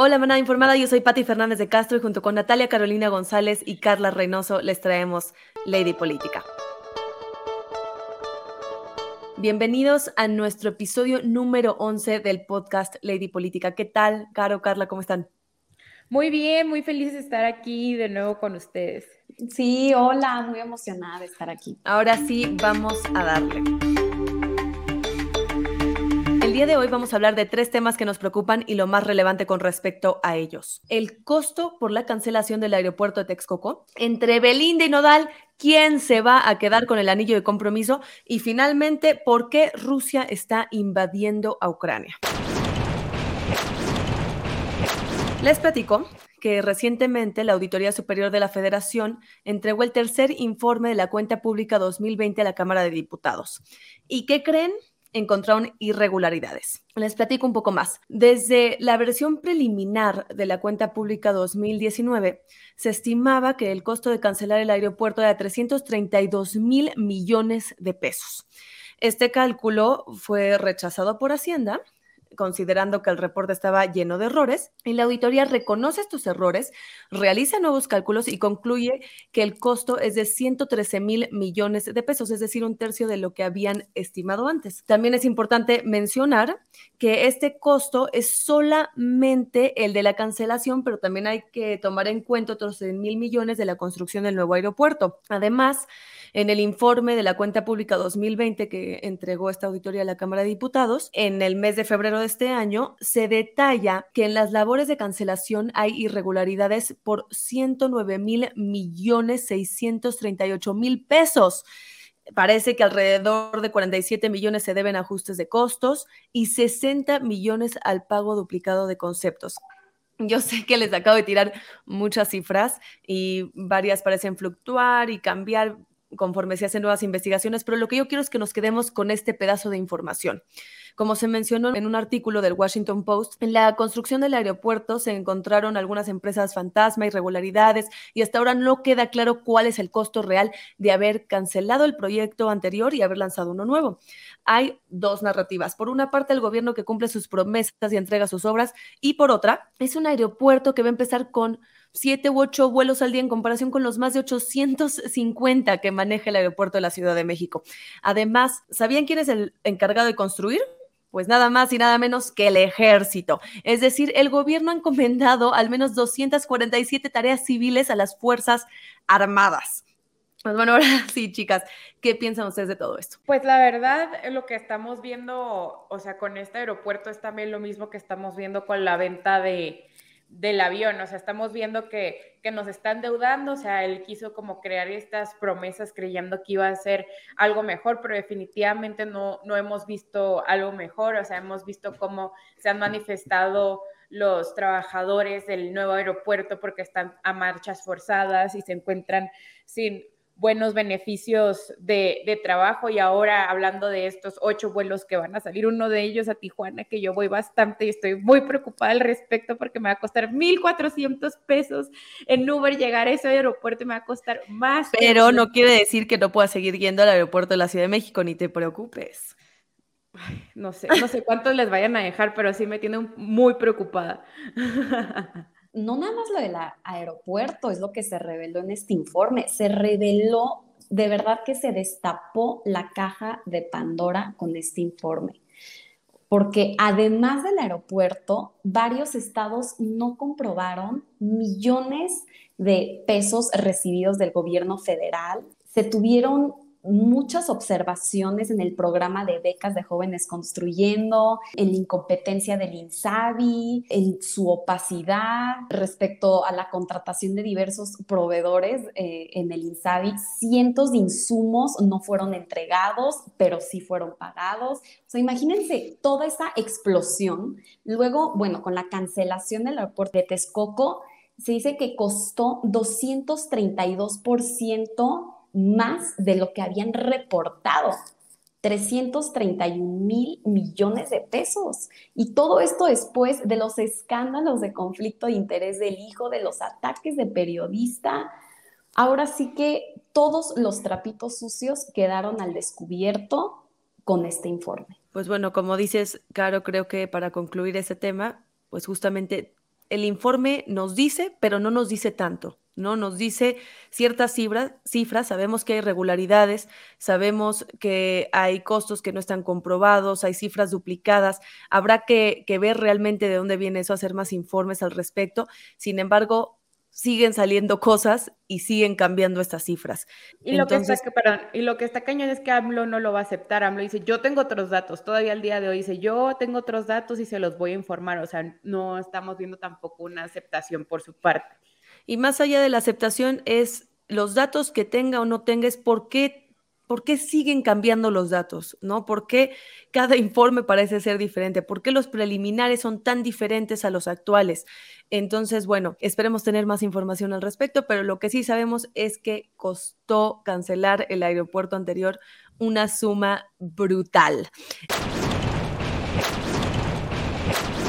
Hola, manada informada. Yo soy Patti Fernández de Castro y junto con Natalia Carolina González y Carla Reynoso les traemos Lady Política. Bienvenidos a nuestro episodio número 11 del podcast Lady Política. ¿Qué tal, Caro, Carla? ¿Cómo están? Muy bien, muy feliz de estar aquí de nuevo con ustedes. Sí, hola, muy emocionada de estar aquí. Ahora sí, vamos a darle. Día de hoy vamos a hablar de tres temas que nos preocupan y lo más relevante con respecto a ellos. El costo por la cancelación del aeropuerto de Texcoco, entre Belinda y Nodal, quién se va a quedar con el anillo de compromiso y finalmente por qué Rusia está invadiendo a Ucrania. Les platico que recientemente la Auditoría Superior de la Federación entregó el tercer informe de la cuenta pública 2020 a la Cámara de Diputados. ¿Y qué creen? Encontraron irregularidades. Les platico un poco más. Desde la versión preliminar de la cuenta pública 2019, se estimaba que el costo de cancelar el aeropuerto era 332 mil millones de pesos. Este cálculo fue rechazado por Hacienda considerando que el reporte estaba lleno de errores, y la auditoría reconoce estos errores, realiza nuevos cálculos y concluye que el costo es de 113 mil millones de pesos, es decir, un tercio de lo que habían estimado antes. También es importante mencionar que este costo es solamente el de la cancelación, pero también hay que tomar en cuenta otros 100 mil millones de la construcción del nuevo aeropuerto. Además, en el informe de la cuenta pública 2020 que entregó esta auditoría a la Cámara de Diputados, en el mes de febrero de este año, se detalla que en las labores de cancelación hay irregularidades por 109 mil millones 638 mil pesos. Parece que alrededor de 47 millones se deben ajustes de costos y 60 millones al pago duplicado de conceptos. Yo sé que les acabo de tirar muchas cifras y varias parecen fluctuar y cambiar conforme se hacen nuevas investigaciones, pero lo que yo quiero es que nos quedemos con este pedazo de información. Como se mencionó en un artículo del Washington Post, en la construcción del aeropuerto se encontraron algunas empresas fantasma, irregularidades, y hasta ahora no queda claro cuál es el costo real de haber cancelado el proyecto anterior y haber lanzado uno nuevo. Hay dos narrativas. Por una parte, el gobierno que cumple sus promesas y entrega sus obras, y por otra, es un aeropuerto que va a empezar con siete u ocho vuelos al día en comparación con los más de 850 que maneja el aeropuerto de la Ciudad de México. Además, ¿sabían quién es el encargado de construir? Pues nada más y nada menos que el ejército. Es decir, el gobierno ha encomendado al menos 247 tareas civiles a las Fuerzas Armadas. Pues bueno, ahora sí, chicas, ¿qué piensan ustedes de todo esto? Pues la verdad, lo que estamos viendo, o sea, con este aeropuerto es también lo mismo que estamos viendo con la venta de, del avión, o sea, estamos viendo que, que, nos están deudando, o sea, él quiso como crear estas promesas creyendo que iba a ser algo mejor, pero definitivamente no, no hemos visto algo mejor, o sea, hemos visto cómo se han manifestado los trabajadores del nuevo aeropuerto porque están a marchas forzadas y se encuentran sin buenos beneficios de, trabajo y ahora hablando de estos ocho vuelos que van a salir, uno de ellos a Tijuana, que yo voy bastante y estoy muy preocupada al respecto porque me va a costar 1.400 pesos en Uber llegar a ese aeropuerto y me va a costar más. Pero no quiere decir que no puedas seguir yendo al aeropuerto de la Ciudad de México, ni te preocupes. no sé, no sé cuántos les vayan a dejar, pero sí me tiene muy preocupada. no nada más lo del aeropuerto es lo que se reveló en este informe, se reveló de verdad que se destapó la caja de Pandora con este informe. Porque además del aeropuerto, varios estados no comprobaron millones de pesos recibidos del gobierno federal. Se tuvieron muchas observaciones en el programa de becas de jóvenes construyendo, en la incompetencia del INSABI, en su opacidad respecto a la contratación de diversos proveedores eh, en el INSABI. Cientos de insumos no fueron entregados, pero sí fueron pagados. O sea, imagínense toda esa explosión. Luego, bueno, con la cancelación del aeropuerto de Texcoco, se dice que costó 232% más de lo que habían reportado. 331 mil millones de pesos. Y todo esto después de los escándalos de conflicto de interés del hijo, de los ataques de periodista. Ahora sí que todos los trapitos sucios quedaron al descubierto con este informe. Pues bueno, como dices, Caro, creo que para concluir ese tema, pues justamente el informe nos dice, pero no nos dice tanto. ¿No? Nos dice ciertas cifras, cifras, sabemos que hay irregularidades, sabemos que hay costos que no están comprobados, hay cifras duplicadas, habrá que, ver realmente de dónde viene eso, hacer más informes al respecto. Sin embargo, siguen saliendo cosas y siguen cambiando estas cifras. Y, lo, que está, y lo que está cañón es que AMLO no lo va a aceptar. AMLO dice, yo tengo otros datos. Todavía al día de hoy dice, yo tengo otros datos y se los voy a informar. O sea, no estamos viendo tampoco una aceptación por su parte. Y más allá de la aceptación es los datos que tenga o no tenga, es por qué, por qué siguen cambiando los datos, ¿no? ¿Por qué cada informe parece ser diferente? ¿Por qué los preliminares son tan diferentes a los actuales? Entonces, bueno, esperemos tener más información al respecto, pero lo que sí sabemos es que costó cancelar el aeropuerto anterior una suma brutal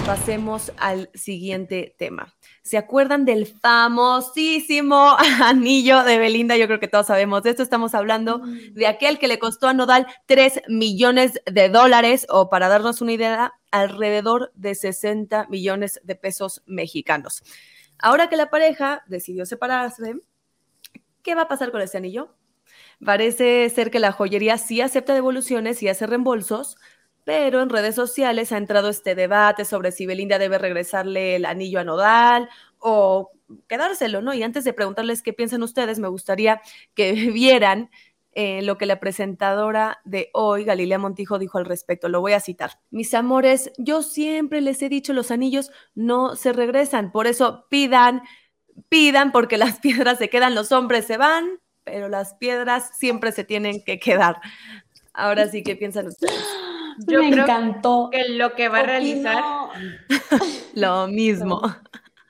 pasemos al siguiente tema. ¿Se acuerdan del famosísimo anillo de Belinda? Yo creo que todos sabemos de esto. Estamos hablando mm. de aquel que le costó a Nodal 3 millones de dólares o para darnos una idea, alrededor de 60 millones de pesos mexicanos. Ahora que la pareja decidió separarse, ¿qué va a pasar con este anillo? Parece ser que la joyería sí acepta devoluciones y hace reembolsos, pero en redes sociales ha entrado este debate sobre si Belinda debe regresarle el anillo a Nodal o quedárselo, ¿no? Y antes de preguntarles qué piensan ustedes, me gustaría que vieran eh, lo que la presentadora de hoy, Galilea Montijo, dijo al respecto. Lo voy a citar. Mis amores, yo siempre les he dicho, los anillos no se regresan, por eso pidan, pidan, porque las piedras se quedan, los hombres se van, pero las piedras siempre se tienen que quedar. Ahora sí, ¿qué piensan ustedes? Yo me encantó. Que lo que va a realizar. lo mismo.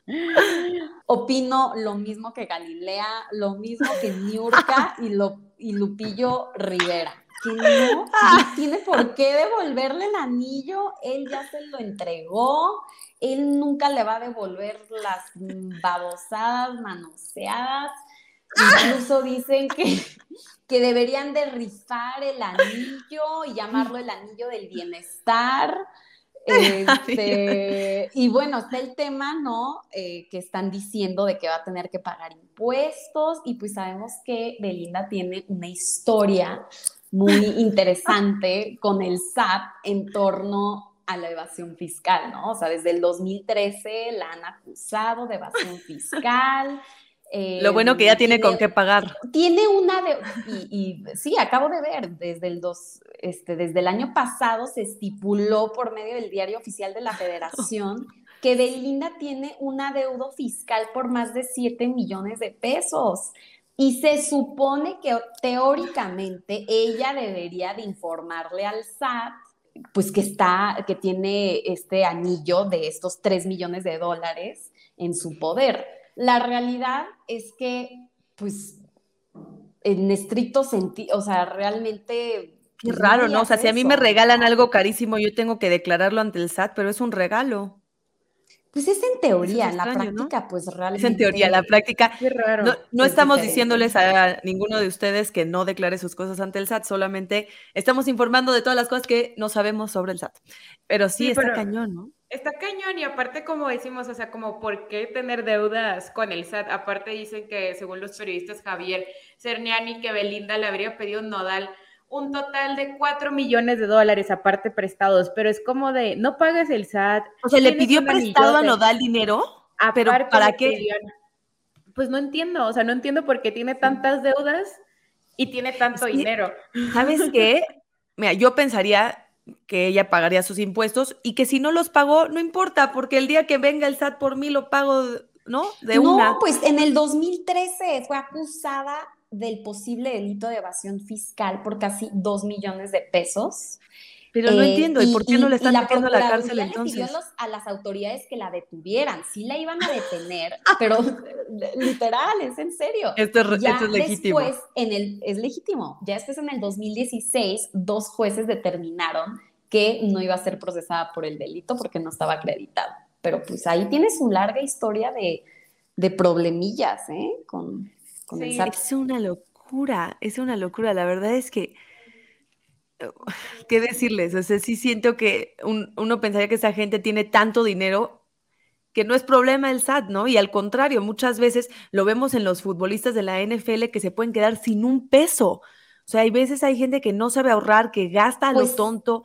Opino lo mismo que Galilea, lo mismo que Niurka y, lo, y Lupillo Rivera. Que no, tiene por qué devolverle el anillo, él ya se lo entregó, él nunca le va a devolver las babosadas manoseadas. Incluso dicen que, que deberían de rifar el anillo y llamarlo el anillo del bienestar. Este, y bueno, está el tema, ¿no? Eh, que están diciendo de que va a tener que pagar impuestos y pues sabemos que Belinda tiene una historia muy interesante con el SAT en torno a la evasión fiscal, ¿no? O sea, desde el 2013 la han acusado de evasión fiscal. Lo bueno que ya tiene, con qué pagar. Tiene una de, y, sí, acabo de ver, desde el, dos, este, desde el año pasado se estipuló por medio del diario oficial de la federación que Belinda tiene un adeudo fiscal por más de 7 millones de pesos. Y se supone que teóricamente ella debería de informarle al SAT pues que está, que tiene este anillo de estos 3 millones de dólares en su poder la realidad es que, pues, en estricto sentido, o sea, realmente... Qué pues, raro, ¿no? O sea, si a mí me regalan algo carísimo, yo tengo que declararlo ante el SAT, pero es un regalo. Pues es en teoría, en la práctica, pues realmente. Es en teoría, la práctica. Qué raro. No, estamos diciéndoles a ninguno de ustedes que no declare sus cosas ante el SAT, solamente estamos informando de todas las cosas que no sabemos sobre el SAT. Pero sí, está cañón, ¿no? Está cañón y aparte como decimos, o sea, como por qué tener deudas con el SAT. Aparte dicen que según los periodistas Javier Cerniani que Belinda le habría pedido un nodal un total de 4 millones de dólares aparte prestados, pero es como de, no pagues el SAT. O sea, ¿le pidió prestado a Nodal dinero? ¿Pero para qué? pues no entiendo, o sea, no entiendo por qué tiene tantas deudas y tiene tanto dinero. ¿Sabes qué? Mira, yo pensaría que ella pagaría sus impuestos y que si no los pagó, no importa, porque el día que venga el SAT por mí lo pago, ¿no? De una. No, pues en el 2013 fue acusada del posible delito de evasión fiscal por casi dos millones de pesos. Pero no entiendo, ¿y, por qué no le están metiendo a la cárcel entonces? Pidió a las autoridades que la detuvieran, sí la iban a detener, pero literal, es en serio. Esto es, esto es legítimo. Después, en el, es legítimo, ya después en el 2016, dos jueces determinaron que no iba a ser procesada por el delito porque no estaba acreditado. Pero pues ahí tienes una larga historia de, de problemillas, ¿eh? Con, con el Es una locura, es una locura. La verdad es que ¿qué decirles? O sea, sí siento que uno pensaría que esa gente tiene tanto dinero que no es problema el SAT, ¿no? Y al contrario, muchas veces lo vemos en los futbolistas de la NFL que se pueden quedar sin un peso. O sea, hay veces hay gente que no sabe ahorrar, que gasta a lo pues tonto.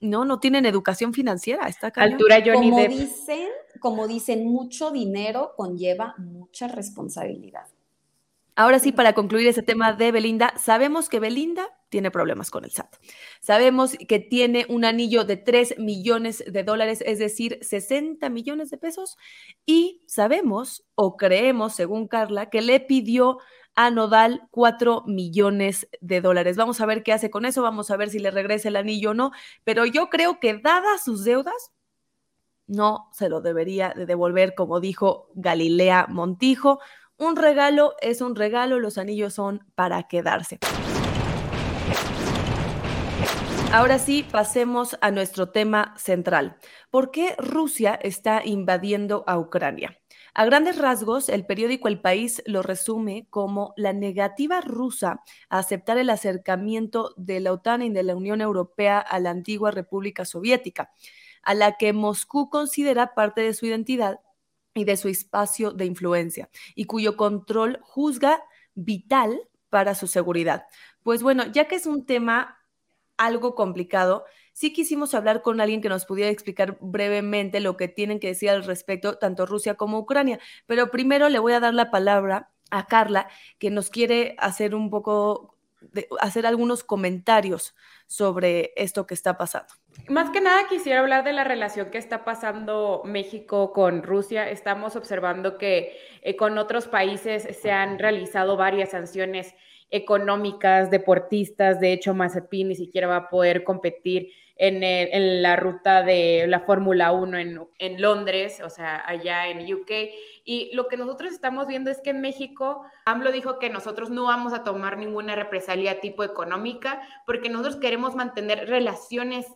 No, no tienen educación financiera. Está Altura Johnny como dicen, como dicen, mucho dinero conlleva mucha responsabilidad. Ahora sí, para concluir ese tema de Belinda, sabemos que Belinda tiene problemas con el SAT. Sabemos que tiene un anillo de 3 millones de dólares, es decir, 60 millones de pesos. Y sabemos o creemos, según Carla, que le pidió a Nodal 4 millones de dólares. Vamos a ver qué hace con eso, vamos a ver si le regresa el anillo o no. Pero yo creo que dadas sus deudas, no se lo debería de devolver, como dijo Galilea Montijo un regalo es un regalo, los anillos son para quedarse. Ahora sí, pasemos a nuestro tema central. ¿Por qué Rusia está invadiendo a Ucrania? A grandes rasgos, el periódico El País lo resume como la negativa rusa a aceptar el acercamiento de la OTAN y de la Unión Europea a la antigua República Soviética, a la que Moscú considera parte de su identidad y de su espacio de influencia y cuyo control juzga vital para su seguridad. Pues bueno, ya que es un tema algo complicado, sí quisimos hablar con alguien que nos pudiera explicar brevemente lo que tienen que decir al respecto tanto Rusia como Ucrania. Pero primero le voy a dar la palabra a Carla, que nos quiere hacer un poco, de, hacer algunos comentarios sobre esto que está pasando. Más que nada quisiera hablar de la relación que está pasando México con Rusia. Estamos observando que eh, con otros países se han realizado varias sanciones económicas, deportistas. De hecho, Mazepin ni siquiera va a poder competir en, la ruta de la Fórmula 1 en, en Londres, o sea, allá en UK. Y lo que nosotros estamos viendo es que en México, AMLO dijo que nosotros no vamos a tomar ninguna represalia tipo económica porque nosotros queremos mantener relaciones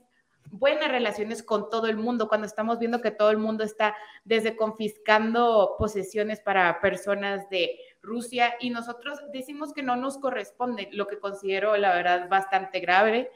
buenas relaciones con todo el mundo, cuando estamos viendo que todo el mundo está desde confiscando posesiones para personas de Rusia y nosotros decimos que no nos corresponde, lo que considero la verdad bastante grave,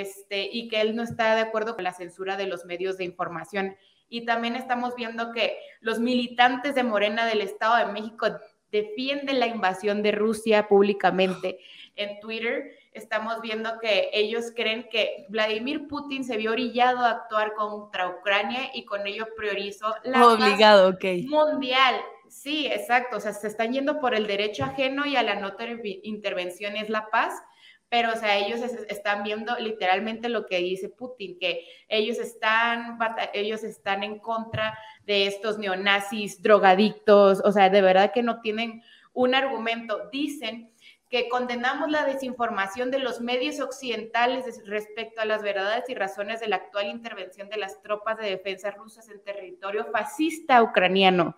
este, y que él no está de acuerdo con la censura de los medios de información y también estamos viendo que los militantes de Morena del Estado de México defienden la invasión de Rusia públicamente. En Twitter estamos viendo que ellos creen que Vladimir Putin se vio orillado a actuar contra Ucrania y con ello priorizó la Obligado, paz mundial. Sí, exacto. O sea, se están yendo por el derecho ajeno y a la no intervención es la paz pero o sea, ellos están viendo literalmente lo que dice Putin, que ellos están, ellos están en contra de estos neonazis, drogadictos, o sea, de verdad que no tienen un argumento. Dicen que condenamos la desinformación de los medios occidentales respecto a las verdades y razones de la actual intervención de las tropas de defensa rusas en territorio fascista ucraniano.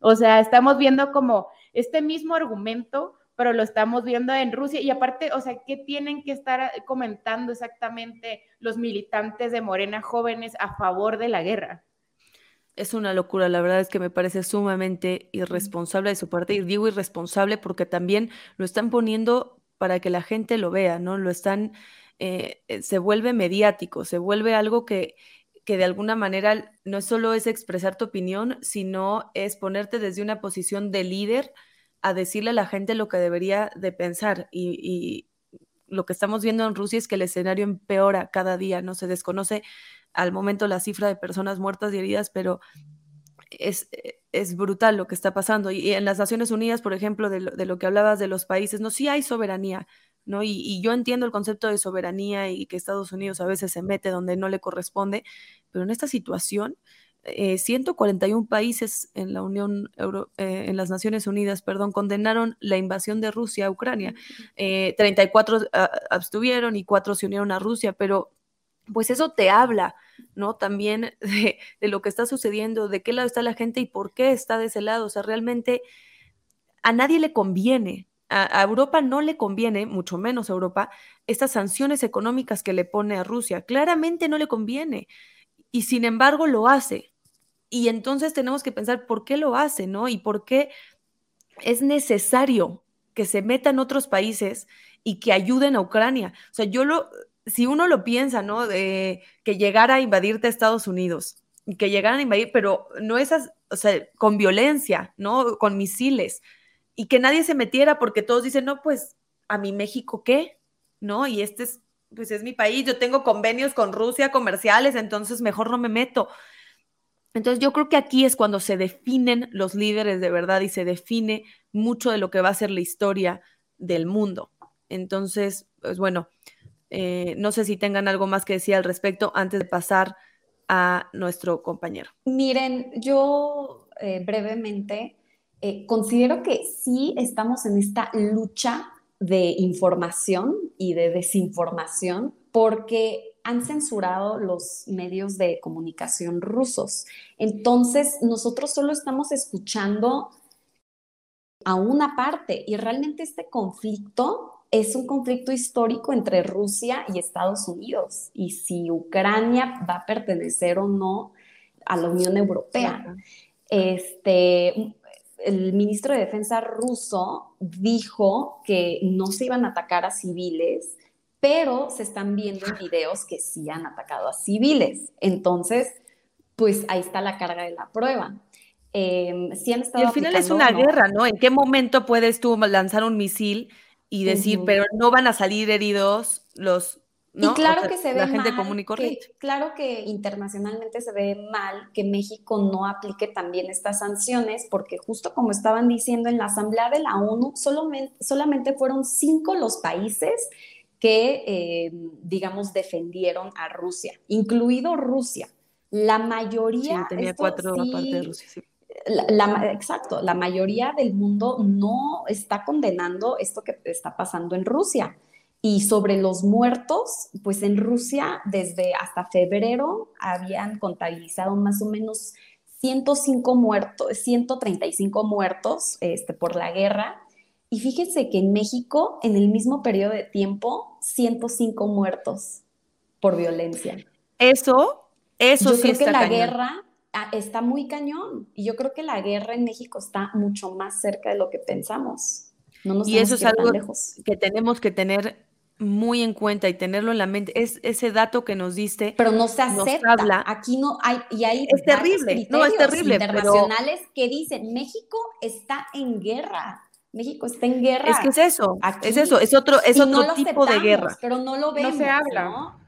O sea, estamos viendo como este mismo argumento pero lo estamos viendo en Rusia. Y aparte, o sea, ¿qué tienen que estar comentando exactamente los militantes de Morena jóvenes a favor de la guerra? Es una locura, la verdad es que me parece sumamente irresponsable de su parte, y digo irresponsable porque también lo están poniendo para que la gente lo vea, ¿no? Lo están, eh, se vuelve mediático, se vuelve algo que, que de alguna manera no solo es expresar tu opinión, sino es ponerte desde una posición de líder a decirle a la gente lo que debería de pensar. Y, lo que estamos viendo en Rusia es que el escenario empeora cada día, no se desconoce al momento la cifra de personas muertas y heridas, pero es, es brutal lo que está pasando. Y, en las Naciones Unidas, por ejemplo, de lo, que hablabas de los países, no, sí hay soberanía, ¿no? Y, yo entiendo el concepto de soberanía y que Estados Unidos a veces se mete donde no le corresponde, pero en esta situación 141 eh, países en la Unión eh, en las Naciones Unidas, perdón, condenaron la invasión de Rusia a Ucrania. 34 eh, abstuvieron y 4 se unieron a Rusia, pero pues eso te habla, ¿no? También de, lo que está sucediendo, de qué lado está la gente y por qué está de ese lado. O sea, realmente a nadie le conviene, a, a Europa no le conviene, mucho menos a Europa, estas sanciones económicas que le pone a Rusia. Claramente no le conviene. Y sin embargo lo hace. Y entonces tenemos que pensar por qué lo hace, ¿no? Y por qué es necesario que se metan otros países y que ayuden a Ucrania. O sea, yo lo, si uno lo piensa, ¿no? De que llegara a invadirte Estados Unidos, que llegaran a invadir, pero no esas, o sea, con violencia, ¿no? Con misiles. Y que nadie se metiera porque todos dicen, no, pues, ¿a mi México qué? ¿No? Y este es, pues es mi país, yo tengo convenios con Rusia comerciales, entonces mejor no me meto. Entonces yo creo que aquí es cuando se definen los líderes de verdad y se define mucho de lo que va a ser la historia del mundo. Entonces, pues bueno, eh, no sé si tengan algo más que decir al respecto antes de pasar a nuestro compañero. Miren, yo eh, brevemente eh, considero que sí estamos en esta lucha de información y de desinformación porque han censurado los medios de comunicación rusos. Entonces, nosotros solo estamos escuchando a una parte y realmente este conflicto es un conflicto histórico entre Rusia y Estados Unidos y si Ucrania va a pertenecer o no a la Unión Europea. Este, el ministro de Defensa ruso dijo que no se iban a atacar a civiles, pero se están viendo en videos que sí han atacado a civiles. Entonces, pues ahí está la carga de la prueba. Eh, y al final es una guerra, ¿no? ¿En qué momento puedes tú lanzar un misil y decir, pero no van a salir heridos los... ¿no? Y claro que se ve la gente común y corriente. claro que internacionalmente se ve mal que México no aplique también estas sanciones, porque justo como estaban diciendo en la Asamblea de la ONU, solamente, solamente fueron cinco los países que, eh, digamos, defendieron a Rusia, incluido Rusia. La mayoría... Sí, tenía cuatro aparte de Rusia, sí la, exacto, la mayoría del mundo no está condenando esto que está pasando en Rusia. Y sobre los muertos, pues en Rusia desde hasta febrero habían contabilizado más o menos 105 muertos, 135 muertos este, por la guerra. Y fíjense que en México, en el mismo periodo de tiempo, 105 muertos por violencia. Eso, eso Yo sí creo que la guerra Ah, está muy cañón. Y yo creo que la guerra en México está mucho más cerca de lo que pensamos. No y eso es algo que tenemos que tener muy en cuenta y tenerlo en la mente. Es ese dato que nos diste. Pero no se acepta. Habla. Aquí no hay, y hay es terrible, no es terrible. Internacionales que dicen México está en guerra. México está en guerra. Es que es eso, es eso, es otro, es otro tipo de guerra. Pero no lo vemos. No se habla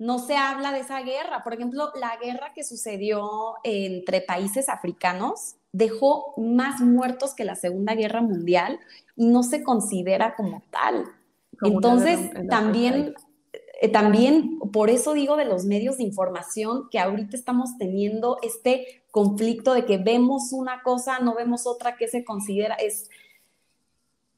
no se habla de esa guerra. Por ejemplo, la guerra que sucedió entre países africanos dejó más muertos que la Segunda Guerra Mundial y no se considera como tal. Entonces, también, eh, también, por eso digo de los medios de información que ahorita estamos teniendo este conflicto de que vemos una cosa, no vemos otra que se considera, es,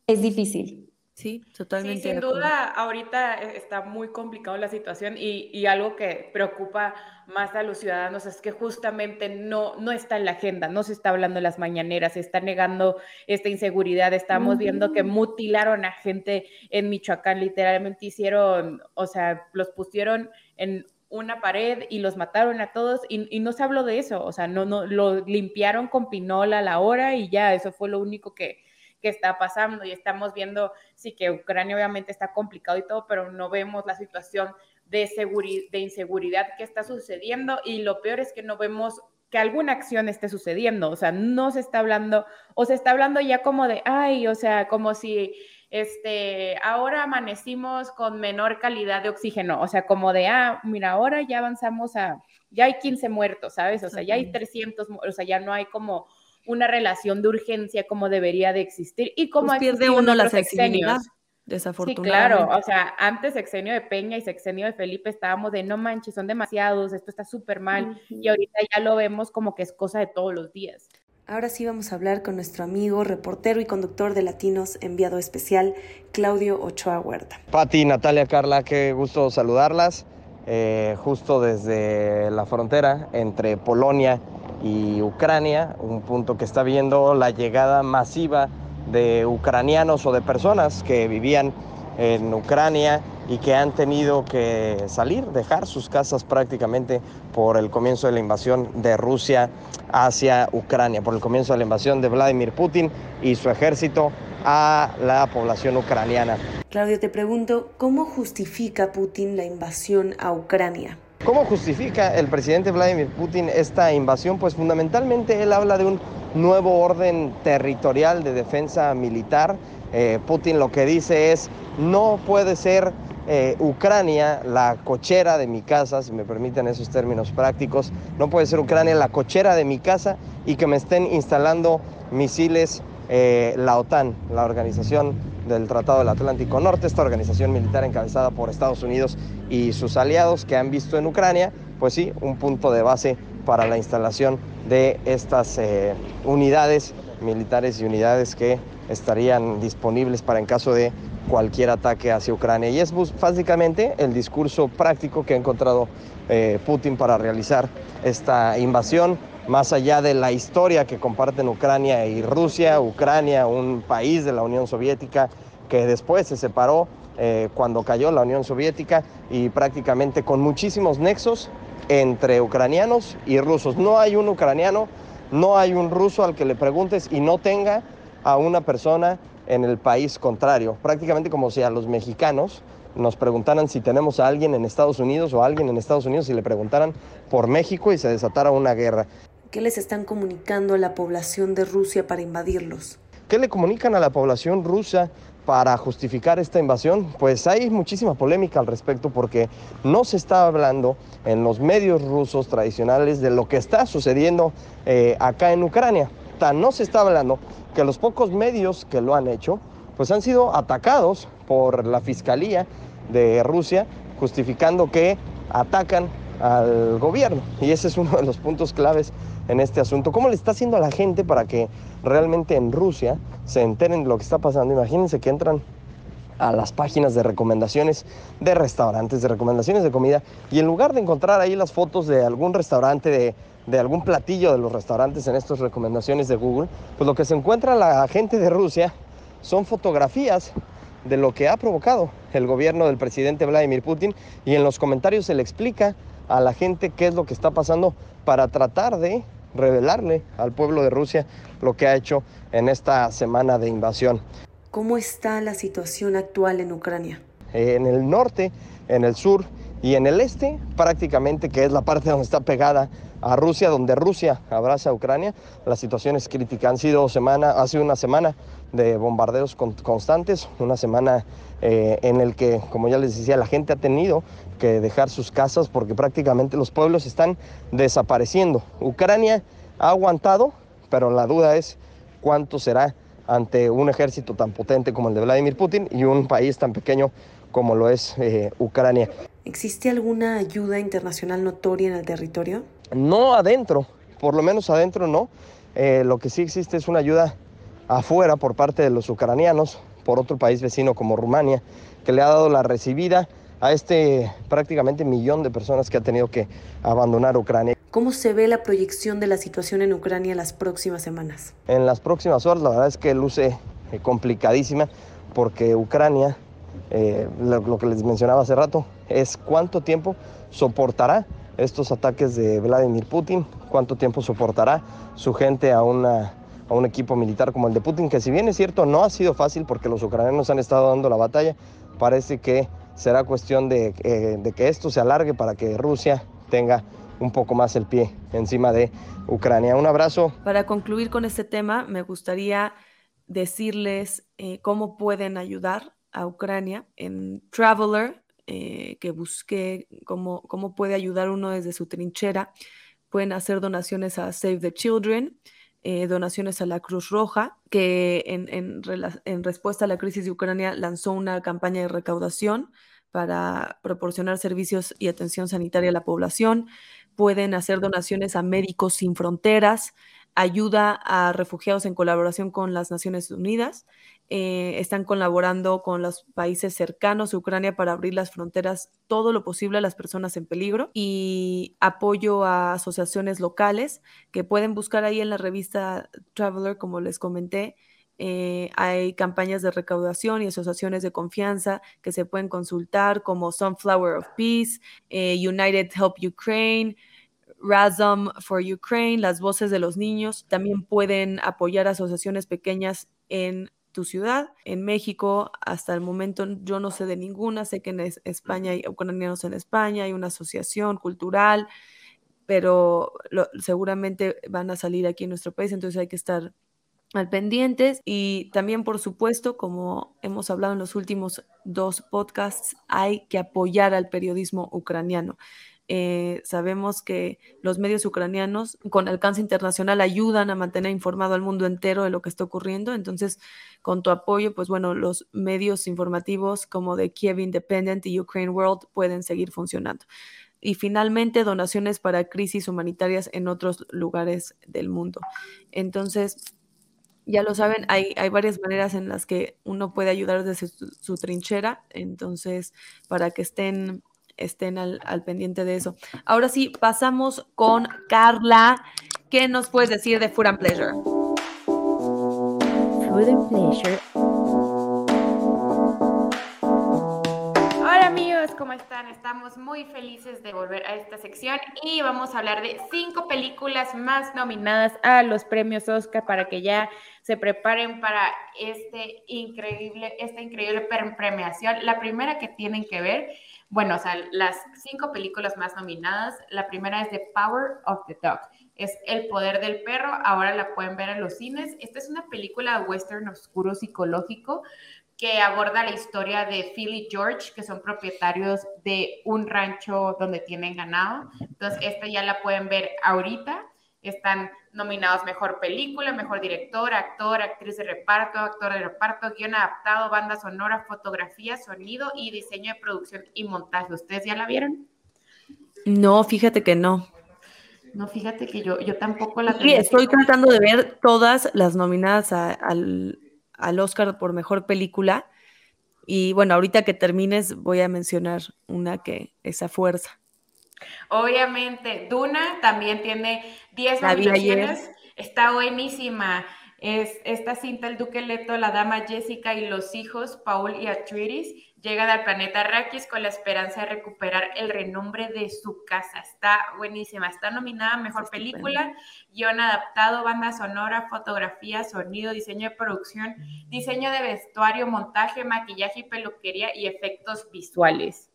es difícil. Sí, totalmente. sin duda, ahorita e, está muy complicado la situación y, y, algo que preocupa más a los ciudadanos es que justamente no, no está en la agenda, no se está hablando en las mañaneras, se está negando esta inseguridad. Estamos viendo que mutilaron a gente en Michoacán, literalmente hicieron, o sea, los pusieron en una pared y los mataron a todos y, y, no se habló de eso, o sea, no, no, lo limpiaron con pinola a la hora y ya, eso fue lo único que, que está pasando y estamos viendo, sí que Ucrania obviamente está complicado y todo, pero no vemos la situación de, de inseguridad que está sucediendo y lo peor es que no vemos que alguna acción esté sucediendo, o sea, no se está hablando, o se está hablando ya como de, ay, o sea, como si este, ahora amanecimos con menor calidad de oxígeno, o sea, como de, ah, mira, ahora ya avanzamos a, ya hay 15 muertos, ¿sabes? O sea, ya hay 300, o sea, ya no hay como una relación de urgencia como debería de existir y como pues pierde uno la flexibilidad. Desafortunadamente. Sí, claro, o sea, antes sexenio de Peña y sexenio de Felipe estábamos de no manches, son demasiados, esto está súper mal, y ahorita ya lo vemos como que es cosa de todos los días. Ahora sí vamos a hablar con nuestro amigo, reportero y conductor de Latinos, enviado especial, Claudio Ochoa Huerta. Pati, Natalia, Carla, qué gusto saludarlas. Eh, justo desde la frontera entre Polonia y Ucrania, un punto que está viendo la llegada masiva de ucranianos o de personas que vivían en Ucrania y que han tenido que salir, dejar sus casas prácticamente por el comienzo de la invasión de Rusia hacia Ucrania, por el comienzo de la invasión de Vladimir Putin y su ejército a la población ucraniana. Claudio, te pregunto, ¿cómo justifica Putin la invasión a Ucrania? ¿Cómo justifica el presidente Vladimir Putin esta invasión? Pues fundamentalmente él habla de un nuevo orden territorial de defensa militar. Eh, Putin lo que dice es, no puede ser eh, Ucrania la cochera de mi casa, si me permiten esos términos prácticos, no puede ser Ucrania la cochera de mi casa y que me estén instalando misiles eh, la OTAN, la Organización del Tratado del Atlántico Norte, esta organización militar encabezada por Estados Unidos y sus aliados que han visto en Ucrania, pues sí, un punto de base para la instalación de estas eh, unidades militares y unidades que estarían disponibles para en caso de cualquier ataque hacia Ucrania. Y es básicamente el discurso práctico que ha encontrado eh, Putin para realizar esta invasión, más allá de la historia que comparten Ucrania y Rusia, Ucrania, un país de la Unión Soviética que después se separó eh, cuando cayó la Unión Soviética y prácticamente con muchísimos nexos entre ucranianos y rusos. No hay un ucraniano, no hay un ruso al que le preguntes y no tenga a una persona en el país contrario. Prácticamente como si a los mexicanos nos preguntaran si tenemos a alguien en Estados Unidos o a alguien en Estados Unidos y le preguntaran por México y se desatara una guerra. ¿Qué les están comunicando a la población de Rusia para invadirlos? ¿Qué le comunican a la población rusa para justificar esta invasión? Pues hay muchísima polémica al respecto porque no se está hablando en los medios rusos tradicionales de lo que está sucediendo eh, acá en Ucrania. Tan no se está hablando que los pocos medios que lo han hecho pues han sido atacados por la Fiscalía de Rusia justificando que atacan al gobierno. Y ese es uno de los puntos claves en este asunto. ¿Cómo le está haciendo a la gente para que realmente en Rusia se enteren de lo que está pasando? Imagínense que entran a las páginas de recomendaciones de restaurantes, de recomendaciones de comida, y en lugar de encontrar ahí las fotos de algún restaurante, de, de algún platillo de los restaurantes en estas recomendaciones de Google, pues lo que se encuentra la gente de Rusia son fotografías de lo que ha provocado el gobierno del presidente Vladimir Putin y en los comentarios se le explica a la gente qué es lo que está pasando para tratar de revelarle al pueblo de Rusia lo que ha hecho en esta semana de invasión. ¿Cómo está la situación actual en Ucrania? En el norte, en el sur y en el este, prácticamente, que es la parte donde está pegada a Rusia, donde Rusia abraza a Ucrania, la situación es crítica. Han sido semana, ha sido una semana de bombardeos constantes, una semana eh, en el que, como ya les decía, la gente ha tenido que dejar sus casas porque prácticamente los pueblos están desapareciendo. Ucrania ha aguantado, pero la duda es cuánto será ante un ejército tan potente como el de Vladimir Putin y un país tan pequeño como lo es eh, Ucrania. ¿Existe alguna ayuda internacional notoria en el territorio? No adentro, por lo menos adentro no. Eh, lo que sí existe es una ayuda afuera por parte de los ucranianos, por otro país vecino como Rumania, que le ha dado la recibida a este prácticamente millón de personas que ha tenido que abandonar Ucrania. ¿Cómo se ve la proyección de la situación en Ucrania las próximas semanas? En las próximas horas la verdad es que luce eh, complicadísima porque Ucrania, eh, lo que les mencionaba hace rato, es cuánto tiempo soportará estos ataques de Vladimir Putin, cuánto tiempo soportará su gente a, una, a un equipo militar como el de Putin, que si bien es cierto no ha sido fácil porque los ucranianos han estado dando la batalla, parece que será cuestión de, eh, de que esto se alargue para que Rusia tenga un poco más el pie encima de Ucrania. Un abrazo. Para concluir con este tema, me gustaría decirles eh, cómo pueden ayudar a Ucrania en Traveler, eh, que busque cómo, cómo puede ayudar uno desde su trinchera. Pueden hacer donaciones a Save the Children, eh, donaciones a la Cruz Roja, que en, en, en, respuesta a la crisis de Ucrania lanzó una campaña de recaudación para proporcionar servicios y atención sanitaria a la población. Pueden hacer donaciones a Médicos Sin Fronteras, ayuda a refugiados en colaboración con las Naciones Unidas eh, están colaborando con los países cercanos a Ucrania para abrir las fronteras todo lo posible a las personas en peligro y apoyo a asociaciones locales que pueden buscar ahí en la revista Traveler, como les comenté. Eh, hay campañas de recaudación y asociaciones de confianza que se pueden consultar como Sunflower of Peace, eh, United Help Ukraine, Razum for Ukraine, las voces de los niños. También pueden apoyar asociaciones pequeñas en tu ciudad. En México, hasta el momento, yo no sé de ninguna. Sé que en España hay ucranianos en España, hay una asociación cultural, pero seguramente van a salir aquí en nuestro país, entonces hay que estar al pendientes y también por supuesto como hemos hablado en los últimos dos podcasts hay que apoyar al periodismo ucraniano eh, sabemos que los medios ucranianos con alcance internacional ayudan a mantener informado al mundo entero de lo que está ocurriendo. Entonces, con tu apoyo, pues bueno, los medios informativos como de Kiev Independent y Ukraine World pueden seguir funcionando. Y finalmente, donaciones para crisis humanitarias en otros lugares del mundo. Entonces, ya lo saben, hay, hay, varias maneras en las que uno puede ayudar desde su trinchera. Entonces, para que estén estén al, pendiente de eso. Ahora sí, pasamos con Carla. ¿Qué nos puedes decir de Food and Pleasure? Food and Pleasure. Hola amigos, ¿cómo están? Estamos muy felices de volver a esta sección y vamos a hablar de cinco películas más nominadas a los premios Oscar para que ya se preparen para este increíble, esta increíble premiación. La primera que tienen que ver bueno, o sea, las cinco películas más nominadas, la primera es The Power of the Dog, es El Poder del Perro, ahora la pueden ver en los cines. Esta es una película western oscuro psicológico que aborda la historia de Phil y George, que son propietarios de un rancho donde tienen ganado. Entonces, esta ya la pueden ver ahorita. Están nominados Mejor Película, Mejor Director, Actor, Actriz de Reparto, Actor de Reparto, Guión Adaptado, Banda Sonora, Fotografía, Sonido y Diseño de Producción y Montaje. ¿Ustedes ya la vieron? No, fíjate que no. No, fíjate que yo, yo tampoco la Sí, estoy tratando de ver todas las nominadas al, al Oscar por Mejor Película. Y bueno, ahorita que termines voy a mencionar una que es a fuerza. Obviamente, Duna también tiene 10 nominaciones. Está buenísima. Es esta cinta, El Duque Leto, la dama Jessica y los hijos, Paul y Atreides, llegan al planeta Arrakis con la esperanza de recuperar el renombre de su casa. Está buenísima. Está nominada a Mejor Película, guion adaptado, banda sonora, fotografía, sonido, diseño de producción, diseño de vestuario, montaje, maquillaje y peluquería y efectos visuales.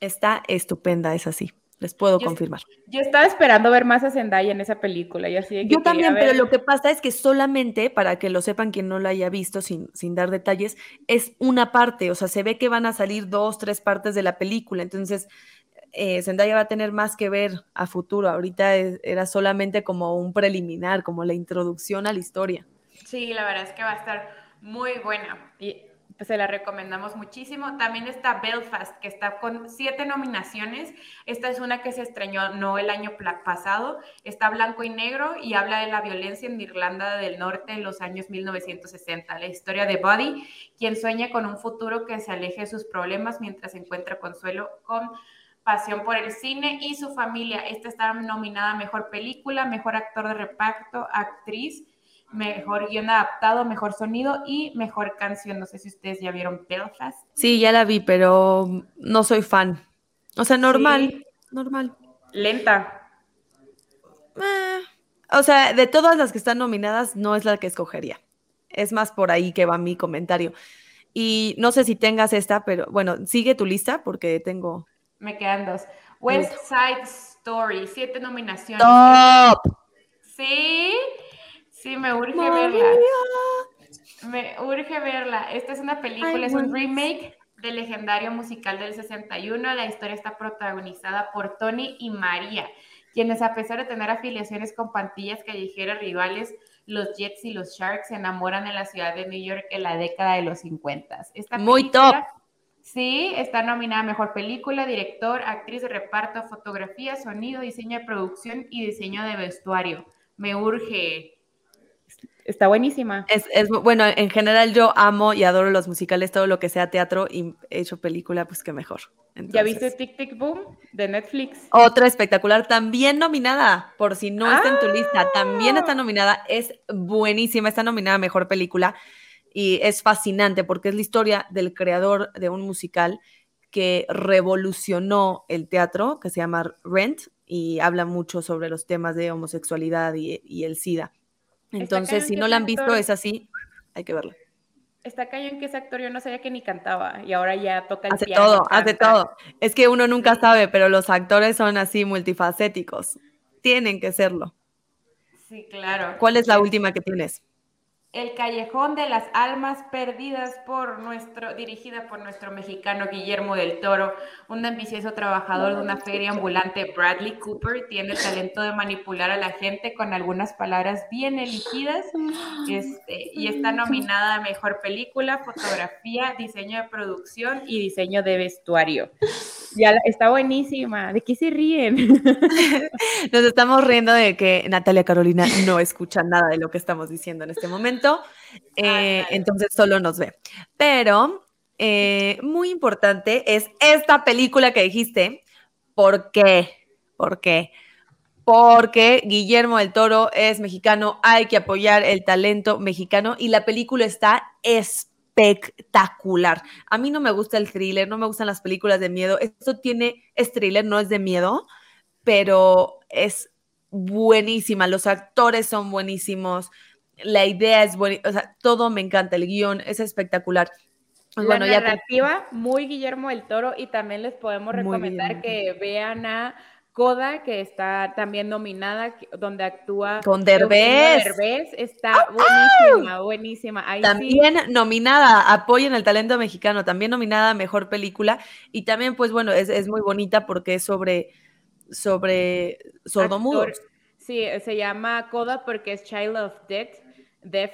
Está estupenda, es así les puedo confirmar. Yo estaba esperando ver más a Zendaya en esa película y así. yo también, pero lo que pasa es que solamente, para que lo sepan quien no la haya visto sin, sin dar detalles, es una parte, o sea, se ve que van a salir dos, tres partes de la película, entonces eh, Zendaya va a tener más que ver a futuro, ahorita era solamente como un preliminar, como la introducción a la historia. Sí, la verdad es que va a estar muy buena. Y se la recomendamos muchísimo. También está Belfast, que está con siete nominaciones. Esta es una que se estrenó no el año pasado. Está blanco y negro y habla de la violencia en Irlanda del Norte en los años 1960. La historia de Buddy, quien sueña con un futuro que se aleje de sus problemas mientras encuentra consuelo con pasión por el cine y su familia. Esta está nominada a Mejor Película, Mejor Actor de Reparto, Actriz mejor guion adaptado, mejor sonido y mejor canción. No sé si ustedes ya vieron Belfast. Sí, ya la vi, pero no soy fan. O sea, normal, normal. Lenta. Eh, o sea, de todas las que están nominadas, no es la que escogería. Es más por ahí que va mi comentario. Y no sé si tengas esta, pero bueno, sigue tu lista porque tengo. Me quedan dos. West Side Story, siete nominaciones. ¡Top! Sí. Sí, me urge verla. Me urge verla. Esta es una película, es un remake del legendario musical del 61. La historia está protagonizada por Tony y María, quienes a pesar de tener afiliaciones con pantillas callejeras rivales, los Jets y los Sharks se enamoran en la ciudad de New York en la década de los 50. Esta Muy top. Sí, está nominada a Mejor Película, Director, Actriz de Reparto, Fotografía, Sonido, Diseño de Producción y Diseño de Vestuario. Me urge está buenísima. Es, bueno, en general yo amo y adoro los musicales, todo lo que sea teatro y he hecho película, pues que mejor. ¿Ya viste Tic Tic Boom de Netflix? Otra espectacular, también nominada, por si no está en tu lista, también está ah. nominada, es buenísima, está nominada a Mejor Película y es fascinante porque es la historia del creador de un musical que revolucionó el teatro, que se llama Rent, y habla mucho sobre los temas de homosexualidad y, y el SIDA. Entonces, si no la han visto, es así, hay que verla. está cañón que ese actor yo no sabía que ni cantaba y ahora ya toca el hace piano. todo, hace todo. Es que uno nunca sabe, pero los actores son así multifacéticos. Tienen que serlo. Sí, claro. ¿Cuál es la última que tienes? El Callejón de las Almas Perdidas por nuestro, dirigida por nuestro mexicano Guillermo del Toro, un ambicioso trabajador de una feria ambulante, Bradley Cooper, tiene el talento de manipular a la gente con algunas palabras bien elegidas este, y está nominada a Mejor Película, Fotografía, Diseño de Producción y Diseño de Vestuario. Ya está buenísima. ¿De qué se ríen? Nos estamos riendo de que Natalia Carolina no escucha nada de lo que estamos diciendo en este momento, eh, entonces solo nos ve. Pero eh, muy importante es esta película que dijiste. ¿Por qué? ¿Por qué? Porque Guillermo del Toro es mexicano, hay que apoyar el talento mexicano y la película está espectacular. A mí no me gusta el thriller, no me gustan las películas de miedo. Esto tiene, es thriller, no es de miedo, pero es buenísima. Los actores son buenísimos, la idea es buena, o sea, todo me encanta, el guion es espectacular. La bueno, narrativa, muy Guillermo del Toro, y también les podemos recomendar que vean a Coda, que está también nominada, donde actúa con Derbez. Derbez está buenísima, buenísima. también nominada, apoyen el talento mexicano, también nominada a Mejor Película, y también, pues bueno, es, es muy bonita porque es sobre, sobre sordomudos. Sí, se llama Coda porque es Child of Death deaf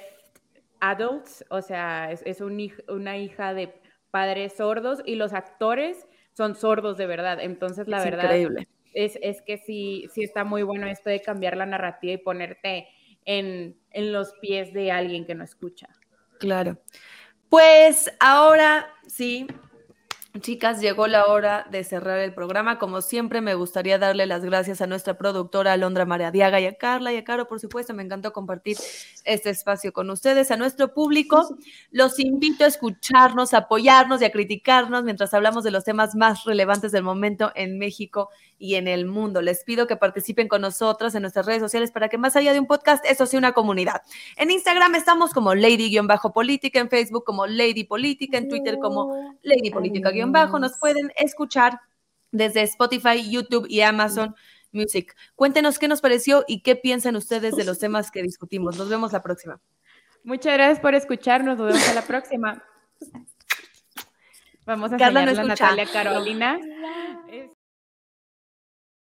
adults, o sea, es, una hija de padres sordos y los actores son sordos de verdad. Entonces, la verdad Es, es, que sí, sí está muy bueno esto de cambiar la narrativa y ponerte en, en los pies de alguien que no escucha. Claro. Pues ahora sí, Chicas, llegó la hora de cerrar el programa. Como siempre, me gustaría darle las gracias a nuestra productora Alondra Diaga y a Carla y a Caro, por supuesto. Me encantó compartir este espacio con ustedes. A nuestro público, los invito a escucharnos, a apoyarnos y a criticarnos mientras hablamos de los temas más relevantes del momento en México y en el mundo. Les pido que participen con nosotras en nuestras redes sociales para que más allá de un podcast, eso sea una comunidad. En Instagram estamos como Lady-Política, en Facebook como Lady Política, en Twitter como Lady Política- bajo, nos pueden escuchar desde Spotify, YouTube y Amazon Music. Cuéntenos qué nos pareció y qué piensan ustedes de los temas que discutimos. Nos vemos la próxima. Muchas gracias por escucharnos. Nos vemos a la próxima. Vamos a Carla a Natalia Carolina.